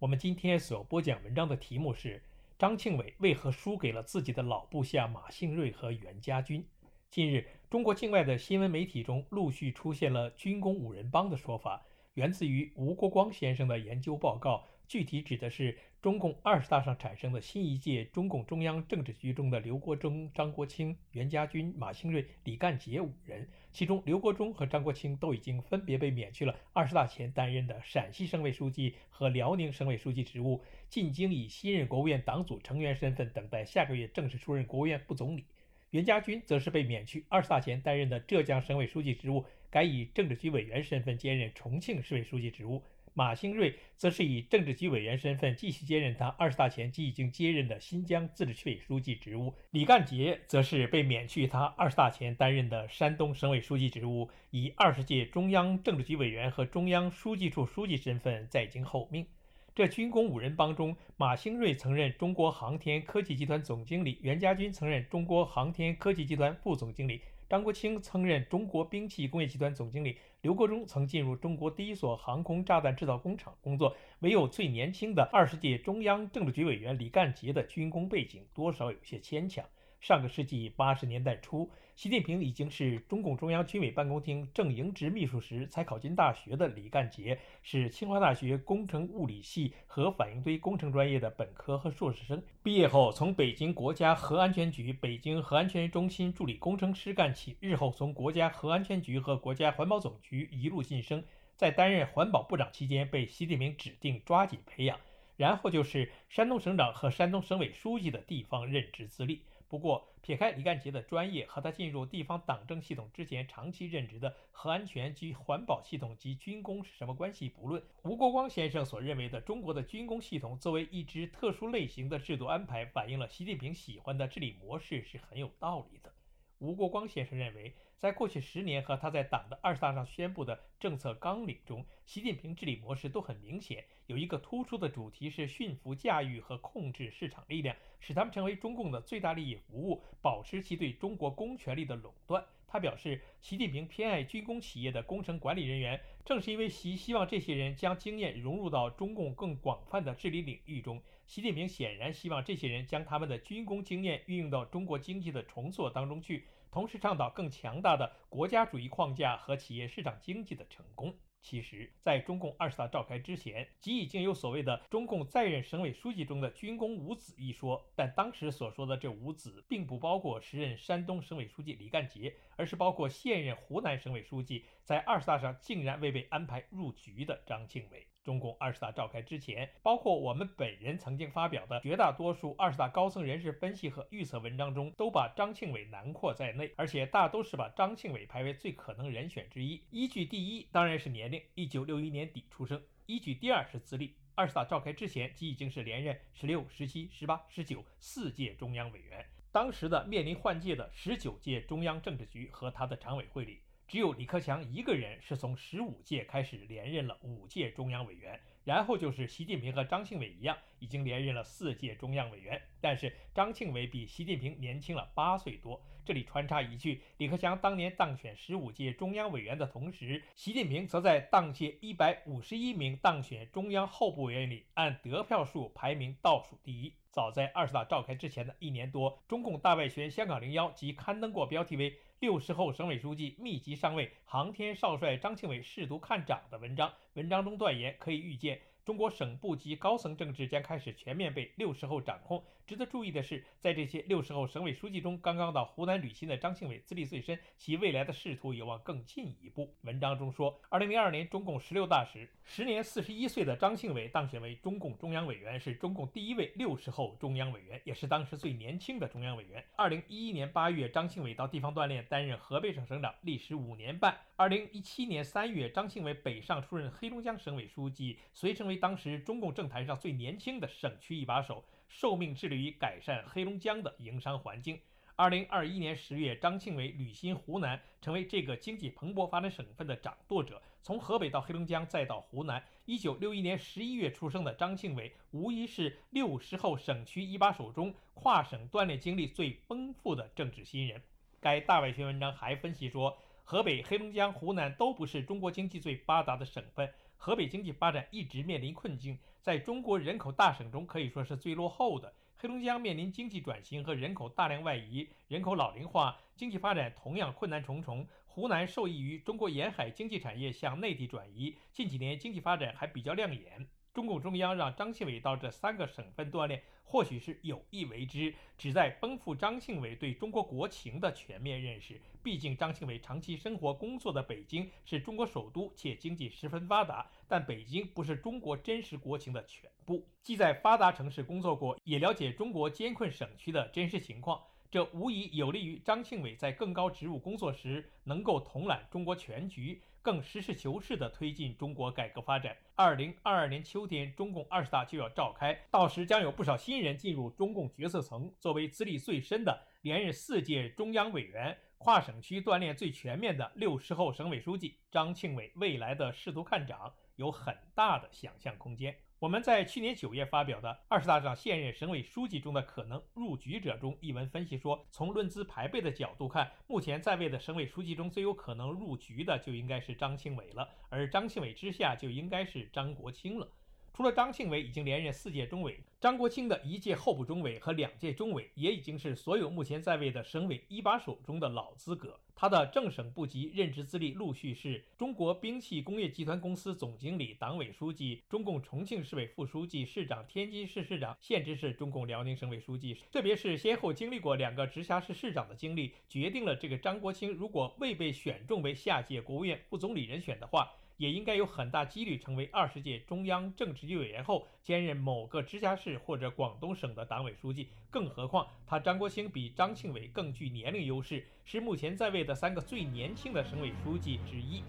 我们今天所播讲文章的题目是：张庆伟为何输给了自己的老部下马兴瑞和袁家军？近日，中国境外的新闻媒体中陆续出现了“军工五人帮”的说法，源自于吴国光先生的研究报告。具体指的是中共二十大上产生的新一届中共中央政治局中的刘国中、张国清、袁家军、马兴瑞、李干杰五人，其中刘国中和张国清都已经分别被免去了二十大前担任的陕西省委书记和辽宁省委书记职务，进京以新任国务院党组成员身份等待下个月正式出任国务院副总理。袁家军则是被免去二十大前担任的浙江省委书记职务，改以政治局委员身份兼任重庆市委书记职务。马兴瑞则是以政治局委员身份继续接任他二十大前即已经接任的新疆自治区委书记职务。李干杰则是被免去他二十大前担任的山东省委书记职务，以二十届中央政治局委员和中央书记处书记身份在京候命。这军工五人帮中，马兴瑞曾任中国航天科技集团总经理，袁家军曾任中国航天科技集团副总经理。张国清曾任中国兵器工业集团总经理，刘国中曾进入中国第一所航空炸弹制造工厂工作，唯有最年轻的二十届中央政治局委员李干杰的军工背景多少有些牵强。上个世纪八十年代初，习近平已经是中共中央军委办公厅正营职秘书时才考进大学的李干杰，是清华大学工程物理系核反应堆工程专业的本科和硕士生。毕业后，从北京国家核安全局北京核安全中心助理工程师干起，日后从国家核安全局和国家环保总局一路晋升，在担任环保部长期间被习近平指定抓紧培养，然后就是山东省长和山东省委书记的地方任职资历。不过，撇开李干杰的专业和他进入地方党政系统之前长期任职的核安全及环保系统及军工是什么关系不论，吴国光先生所认为的中国的军工系统作为一支特殊类型的制度安排，反映了习近平喜欢的治理模式是很有道理的。吴国光先生认为。在过去十年和他在党的二十大上宣布的政策纲领中，习近平治理模式都很明显，有一个突出的主题是驯服、驾驭和控制市场力量，使他们成为中共的最大利益服务，保持其对中国公权力的垄断。他表示，习近平偏爱军工企业的工程管理人员，正是因为习希望这些人将经验融入到中共更广泛的治理领域中。习近平显然希望这些人将他们的军工经验运用到中国经济的重塑当中去。同时倡导更强大的国家主义框架和企业市场经济的成功。其实，在中共二十大召开之前，即已经有所谓的中共在任省委书记中的“军工五子”一说，但当时所说的这五子，并不包括时任山东省委书记李干杰，而是包括现任湖南省委书记，在二十大上竟然未被安排入局的张庆伟。中共二十大召开之前，包括我们本人曾经发表的绝大多数二十大高层人士分析和预测文章中，都把张庆伟囊括在内，而且大都是把张庆伟排为最可能人选之一。依据第一当然是年龄，一九六一年底出生；依据第二是资历，二十大召开之前即已经是连任十六、十七、十八、十九四届中央委员。当时的面临换届的十九届中央政治局和他的常委会里。只有李克强一个人是从十五届开始连任了五届中央委员，然后就是习近平和张庆伟一样，已经连任了四届中央委员。但是张庆伟比习近平年轻了八岁多。这里穿插一句：李克强当年当选十五届中央委员的同时，习近平则在当届一百五十一名当选中央候补委员里，按得票数排名倒数第一。早在二十大召开之前的一年多，中共大外宣“香港零幺”即刊登过标题为。六十后省委书记密集上位，航天少帅张庆伟试图看涨的文章，文章中断言可以预见。中国省部级高层政治将开始全面被六十后掌控。值得注意的是，在这些六十后省委书记中，刚刚到湖南履新的张庆伟资历最深，其未来的仕途有望更进一步。文章中说，二零零二年中共十六大时，时年四十一岁的张庆伟当选为中共中央委员，是中共第一位六十后中央委员，也是当时最年轻的中央委员。二零一一年八月，张庆伟到地方锻炼，担任河北省省长，历时五年半。二零一七年三月，张庆伟北上出任黑龙江省委书记，随成为。当时中共政坛上最年轻的省区一把手，受命致力于改善黑龙江的营商环境。二零二一年十月，张庆伟履新湖南，成为这个经济蓬勃发展省份的掌舵者。从河北到黑龙江，再到湖南。一九六一年十一月出生的张庆伟，无疑是六十后省区一把手中跨省锻炼经历最丰富的政治新人。该大外宣文章还分析说，河北、黑龙江、湖南都不是中国经济最发达的省份，河北经济发展一直面临困境，在中国人口大省中可以说是最落后的。黑龙江面临经济转型和人口大量外移，人口老龄化，经济发展同样困难重重。湖南受益于中国沿海经济产业向内地转移，近几年经济发展还比较亮眼。中共中央让张庆伟到这三个省份锻炼，或许是有意为之，旨在丰富张庆伟对中国国情的全面认识。毕竟，张庆伟长期生活工作的北京是中国首都，且经济十分发达。但北京不是中国真实国情的全部。既在发达城市工作过，也了解中国艰困省区的真实情况。这无疑有利于张庆伟在更高职务工作时能够统揽中国全局，更实事求是地推进中国改革发展。二零二二年秋天，中共二十大就要召开，到时将有不少新人进入中共决策层。作为资历最深的、连任四届中央委员、跨省区锻炼最全面的六十后省委书记，张庆伟未来的仕途看涨有很大的想象空间。我们在去年九月发表的《二十大上现任省委书记中的可能入局者》中一文分析说，从论资排辈的角度看，目前在位的省委书记中最有可能入局的就应该是张庆伟了，而张庆伟之下就应该是张国清了。除了张庆伟已经连任四届中委，张国清的一届候补中委和两届中委也已经是所有目前在位的省委一把手中的老资格。他的正省部级任职资历陆续是中国兵器工业集团公司总经理、党委书记、中共重庆市委副书记、市长、天津市市长，现职是中共辽宁省委书记。特别是先后经历过两个直辖市市长的经历，决定了这个张国清如果未被选中为下届国务院副总理人选的话。也应该有很大几率成为二十届中央政治局委员后兼任某个直辖市或者广东省的党委书记。更何况他张国清比张庆伟更具年龄优势，是目前在位的三个最年轻的省委书记之一。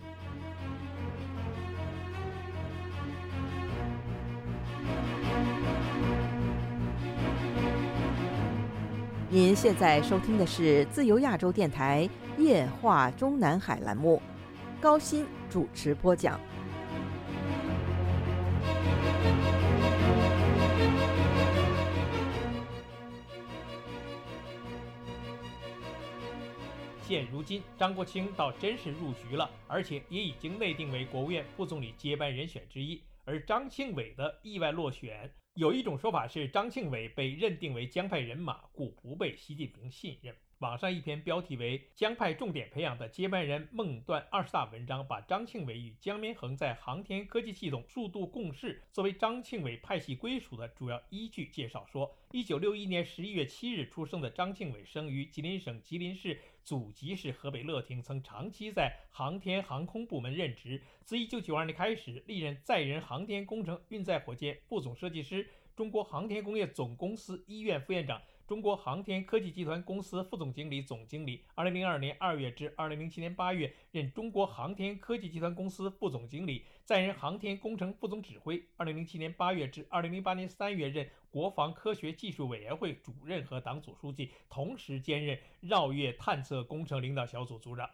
您现在收听的是自由亚洲电台夜话中南海栏目。高鑫主持播讲。现如今，张国清倒真是入局了，而且也已经内定为国务院副总理接班人选之一。而张庆伟的意外落选，有一种说法是张庆伟被认定为江派人马，故不被习近平信任。网上一篇标题为“江派重点培养的接班人孟段二十大”文章，把张庆伟与江绵恒在航天科技系统数度共事作为张庆伟派系归属的主要依据介绍说，一九六一年十一月七日出生的张庆伟生于吉林省吉林市，祖籍是河北乐亭，曾长期在航天航空部门任职。自一九九二年开始，历任载人航天工程运载火箭副总设计师、中国航天工业总公司一院副院长。中国航天科技集团公司副总经理、总经理。二零零二年二月至二零零七年八月任中国航天科技集团公司副总经理，载人航天工程副总指挥。二零零七年八月至二零零八年三月任国防科学技术委员会主任和党组书记，同时兼任绕月探测工程领导小组组长。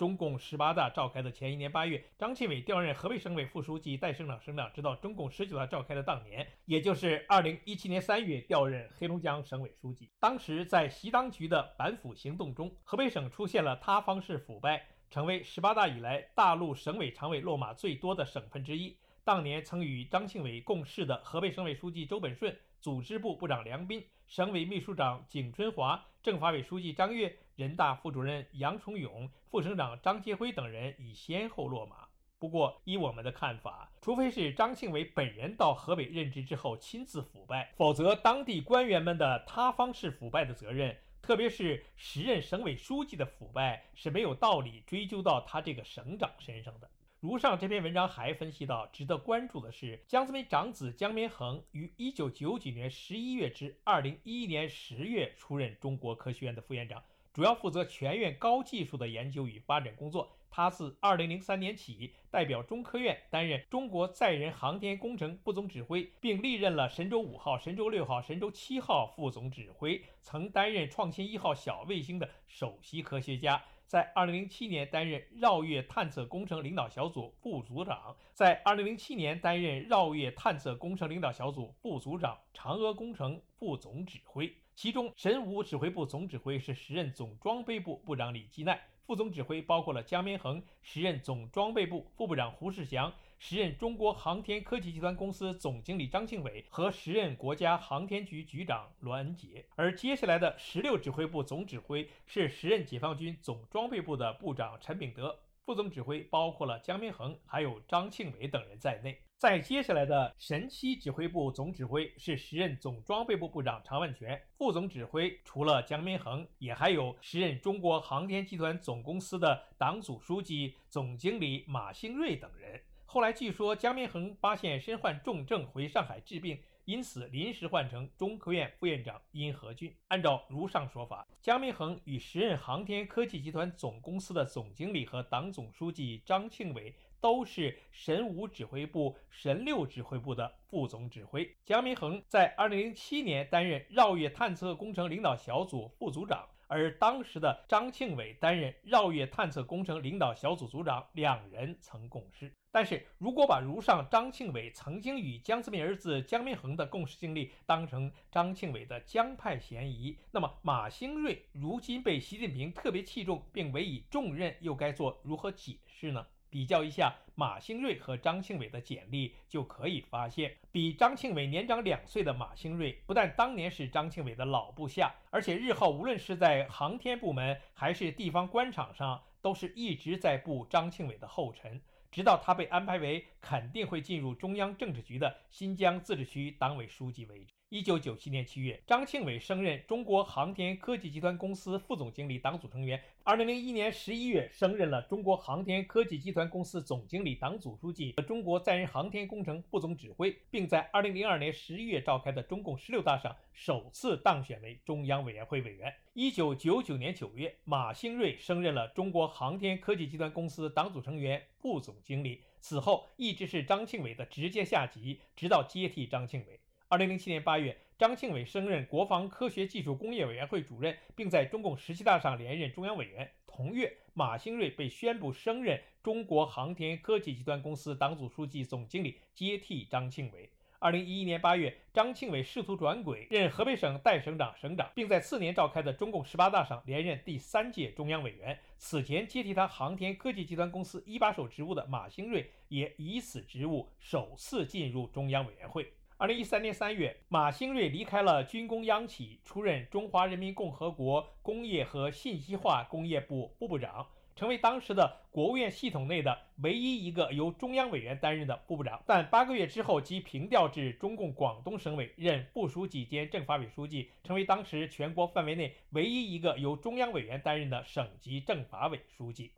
中共十八大召开的前一年八月，张庆伟调任河北省委副书记、代省长、省长，直到中共十九大召开的当年，也就是二零一七年三月调任黑龙江省委书记。当时在习当局的反腐行动中，河北省出现了塌方式腐败，成为十八大以来大陆省委常委落马最多的省份之一。当年曾与张庆伟共事的河北省委书记周本顺、组织部部长梁斌、省委秘书长景春华、政法委书记张跃。人大副主任杨崇勇、副省长张杰辉等人已先后落马。不过，依我们的看法，除非是张庆伟本人到河北任职之后亲自腐败，否则当地官员们的塌方式腐败的责任，特别是时任省委书记的腐败，是没有道理追究到他这个省长身上的。如上这篇文章还分析到，值得关注的是，江泽民长子江绵恒于一九九九年十一月至二零一一年十月出任中国科学院的副院长。主要负责全院高技术的研究与发展工作，他自2003年起代表中科院担任中国载人航天工程副总指挥，并历任了神舟五号、神舟六号、神舟七号副总指挥，曾担任创新一号小卫星的首席科学家。在2007年担任绕月探测工程领导小组副组长，在2007年担任绕月探测工程领导小组副组长、嫦娥工程副总指挥。其中，神五指挥部总指挥是时任总装备部部长李基奈，副总指挥包括了江绵恒，时任总装备部副部长胡世祥，时任中国航天科技集团公司总经理张庆伟和时任国家航天局局长罗恩杰。而接下来的十六指挥部总指挥是时任解放军总装备部的部长陈炳德。副总指挥包括了江绵恒，还有张庆伟等人在内。在接下来的神七指挥部总指挥是时任总装备部部长常万全，副总指挥除了江绵恒，也还有时任中国航天集团总公司的党组书记、总经理马兴瑞等人。后来据说江绵恒发现身患重症，回上海治病。因此，临时换成中科院副院长殷和俊。按照如上说法，姜明恒与时任航天科技集团总公司的总经理和党总书记张庆伟都是神五指挥部、神六指挥部的副总指挥。姜明恒在2007年担任绕月探测工程领导小组副组长，而当时的张庆伟担任绕月探测工程领导小组组长，两人曾共事。但是如果把如上张庆伟曾经与江泽民儿子江民恒的共事经历当成张庆伟的江派嫌疑，那么马兴瑞如今被习近平特别器重并委以重任，又该做如何解释呢？比较一下马兴瑞和张庆伟的简历，就可以发现，比张庆伟年长两岁的马兴瑞，不但当年是张庆伟的老部下，而且日后无论是在航天部门还是地方官场上，都是一直在步张庆伟的后尘。直到他被安排为肯定会进入中央政治局的新疆自治区党委书记为止。一九九七年七月，张庆伟升任中国航天科技集团公司副总经理、党组成员。二零零一年十一月，升任了中国航天科技集团公司总经理、党组书记和中国载人航天工程副总指挥，并在二零零二年十一月召开的中共十六大上首次当选为中央委员会委员。一九九九年九月，马兴瑞升任了中国航天科技集团公司党组成员、副总经理，此后一直是张庆伟的直接下级，直到接替张庆伟。二零零七年八月，张庆伟升任国防科学技术工业委员会主任，并在中共十七大上连任中央委员。同月，马兴瑞被宣布升任中国航天科技集团公司党组书记、总经理，接替张庆伟。二零一一年八月，张庆伟试图转轨，任河北省代省长、省长，并在次年召开的中共十八大上连任第三届中央委员。此前接替他航天科技集团公司一把手职务的马兴瑞，也以此职务首次进入中央委员会。二零一三年三月，马兴瑞离开了军工央企，出任中华人民共和国工业和信息化工业部副部长，成为当时的国务院系统内的唯一一个由中央委员担任的部部长。但八个月之后即平调至中共广东省委任副书记兼政法委书记，成为当时全国范围内唯一一个由中央委员担任的省级政法委书记。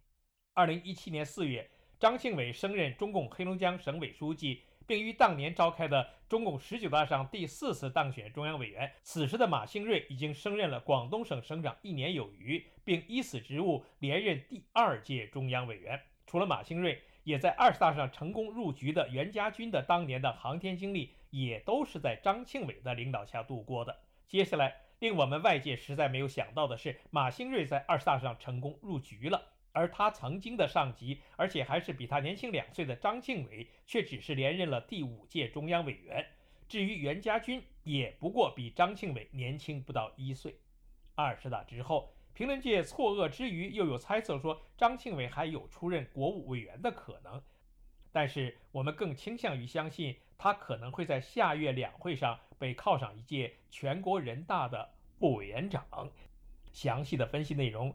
二零一七年四月，张庆伟升任中共黑龙江省委书记。并于当年召开的中共十九大上第四次当选中央委员。此时的马兴瑞已经升任了广东省省长一年有余，并依此职务连任第二届中央委员。除了马兴瑞，也在二十大上成功入局的袁家军的当年的航天经历，也都是在张庆伟的领导下度过的。接下来，令我们外界实在没有想到的是，马兴瑞在二十大上成功入局了。而他曾经的上级，而且还是比他年轻两岁的张庆伟，却只是连任了第五届中央委员。至于袁家军，也不过比张庆伟年轻不到一岁。二十大之后，评论界错愕之余，又有猜测说张庆伟还有出任国务委员的可能。但是我们更倾向于相信，他可能会在下月两会上被靠上一届全国人大的副委员长。详细的分析内容。